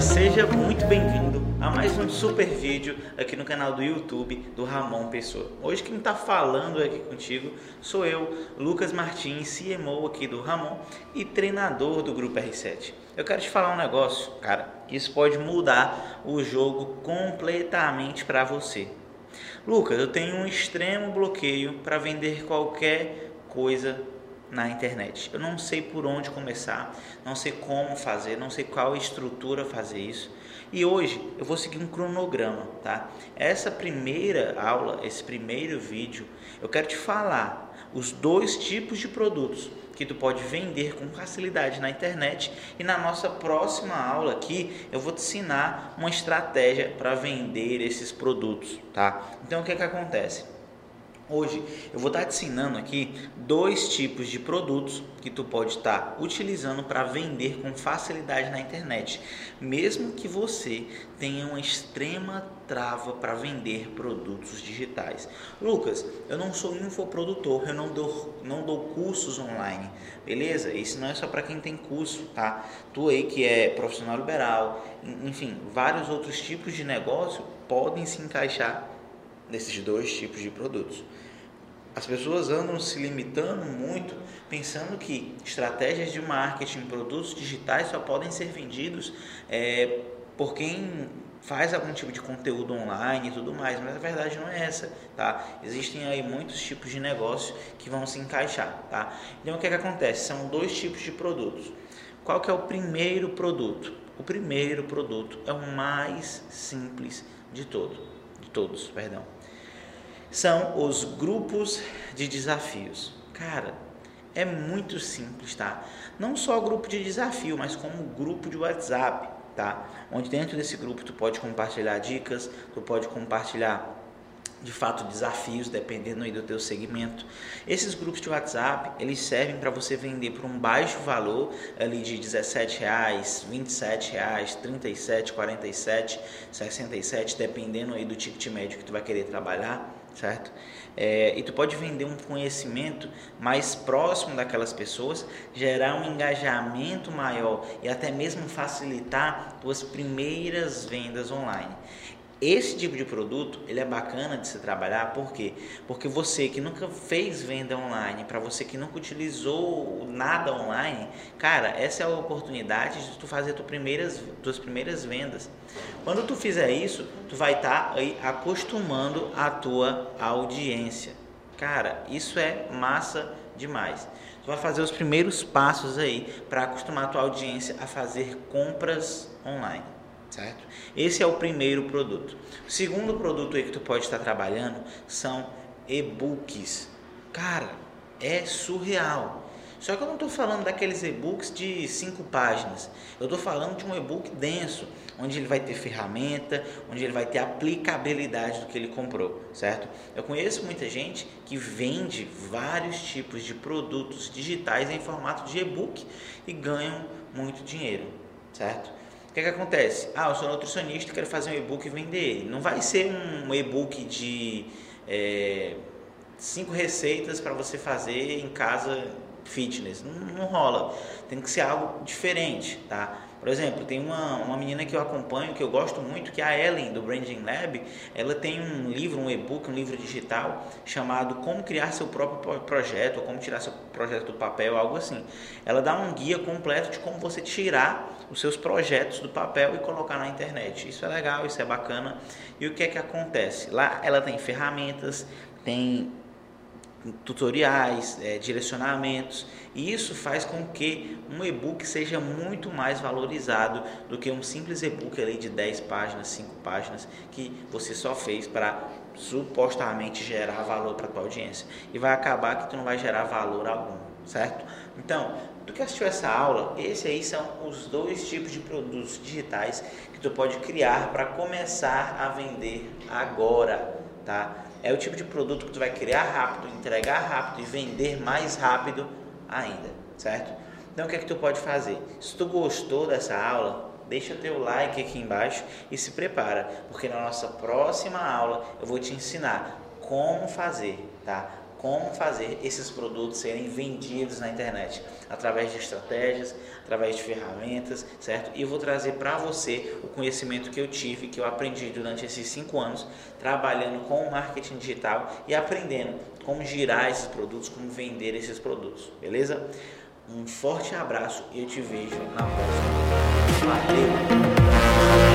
seja muito bem-vindo a mais um super vídeo aqui no canal do YouTube do Ramon Pessoa. Hoje quem está falando aqui contigo sou eu, Lucas Martins, CMO aqui do Ramon e treinador do Grupo R7. Eu quero te falar um negócio, cara, isso pode mudar o jogo completamente para você. Lucas, eu tenho um extremo bloqueio para vender qualquer coisa na internet. Eu não sei por onde começar, não sei como fazer, não sei qual estrutura fazer isso. E hoje eu vou seguir um cronograma, tá? Essa primeira aula, esse primeiro vídeo, eu quero te falar os dois tipos de produtos que tu pode vender com facilidade na internet e na nossa próxima aula aqui eu vou te ensinar uma estratégia para vender esses produtos, tá? Então o que é que acontece? Hoje eu vou estar te ensinando aqui dois tipos de produtos que tu pode estar utilizando para vender com facilidade na internet, mesmo que você tenha uma extrema trava para vender produtos digitais. Lucas, eu não sou infoprodutor, eu não dou, não dou cursos online, beleza? Isso não é só para quem tem curso, tá? Tu aí que é profissional liberal, enfim, vários outros tipos de negócio podem se encaixar nesses dois tipos de produtos. As pessoas andam se limitando muito, pensando que estratégias de marketing, produtos digitais só podem ser vendidos é, por quem faz algum tipo de conteúdo online e tudo mais, mas a verdade não é essa, tá? Existem aí muitos tipos de negócio que vão se encaixar, tá? Então o que, é que acontece? São dois tipos de produtos. Qual que é o primeiro produto? O primeiro produto é o mais simples de todo, de todos, perdão são os grupos de desafios. Cara, é muito simples, tá? Não só grupo de desafio, mas como grupo de WhatsApp, tá? Onde dentro desse grupo tu pode compartilhar dicas, tu pode compartilhar de fato desafios dependendo aí do teu segmento. Esses grupos de WhatsApp, eles servem para você vender por um baixo valor ali de 17 reais, 27 reais, 37, 47, 67, dependendo aí do ticket médio que tu vai querer trabalhar certo? É, e tu pode vender um conhecimento mais próximo daquelas pessoas, gerar um engajamento maior e até mesmo facilitar tuas primeiras vendas online. Esse tipo de produto, ele é bacana de se trabalhar, por quê? Porque você que nunca fez venda online, para você que nunca utilizou nada online, cara, essa é a oportunidade de tu fazer tuas primeiras, tuas primeiras vendas. Quando tu fizer isso, tu vai estar tá aí acostumando a tua audiência. Cara, isso é massa demais. Tu vai fazer os primeiros passos aí para acostumar a tua audiência a fazer compras online certo? Esse é o primeiro produto. O segundo produto aí que tu pode estar trabalhando são e-books. Cara, é surreal. Só que eu não estou falando daqueles e-books de cinco páginas. Eu estou falando de um e-book denso, onde ele vai ter ferramenta, onde ele vai ter aplicabilidade do que ele comprou, certo? Eu conheço muita gente que vende vários tipos de produtos digitais em formato de e-book e ganham muito dinheiro, certo? O que, que acontece? Ah, eu sou nutricionista, quero fazer um e-book e vender ele. Não vai ser um e-book de é, cinco receitas para você fazer em casa fitness. Não, não rola. Tem que ser algo diferente, tá? Por exemplo, tem uma, uma menina que eu acompanho, que eu gosto muito, que é a Ellen, do Branding Lab. Ela tem um livro, um e-book, um livro digital, chamado Como Criar Seu Próprio Projeto, ou Como Tirar Seu Projeto do Papel, algo assim. Ela dá um guia completo de como você tirar os seus projetos do papel e colocar na internet. Isso é legal, isso é bacana. E o que é que acontece? Lá ela tem ferramentas, tem tutoriais, é, direcionamentos, e isso faz com que um e-book seja muito mais valorizado do que um simples e-book de 10 páginas, 5 páginas, que você só fez para supostamente gerar valor para tua audiência. E vai acabar que tu não vai gerar valor algum, certo? Então, tu que assistiu essa aula, esses aí são os dois tipos de produtos digitais que tu pode criar para começar a vender agora, tá? É o tipo de produto que tu vai criar rápido, entregar rápido e vender mais rápido ainda, certo? Então o que é que tu pode fazer? Se tu gostou dessa aula, deixa teu like aqui embaixo e se prepara, porque na nossa próxima aula eu vou te ensinar como fazer, tá? Como fazer esses produtos serem vendidos na internet através de estratégias, através de ferramentas, certo? E vou trazer para você o conhecimento que eu tive, que eu aprendi durante esses cinco anos trabalhando com o marketing digital e aprendendo como girar esses produtos, como vender esses produtos, beleza? Um forte abraço e eu te vejo na próxima. Valeu!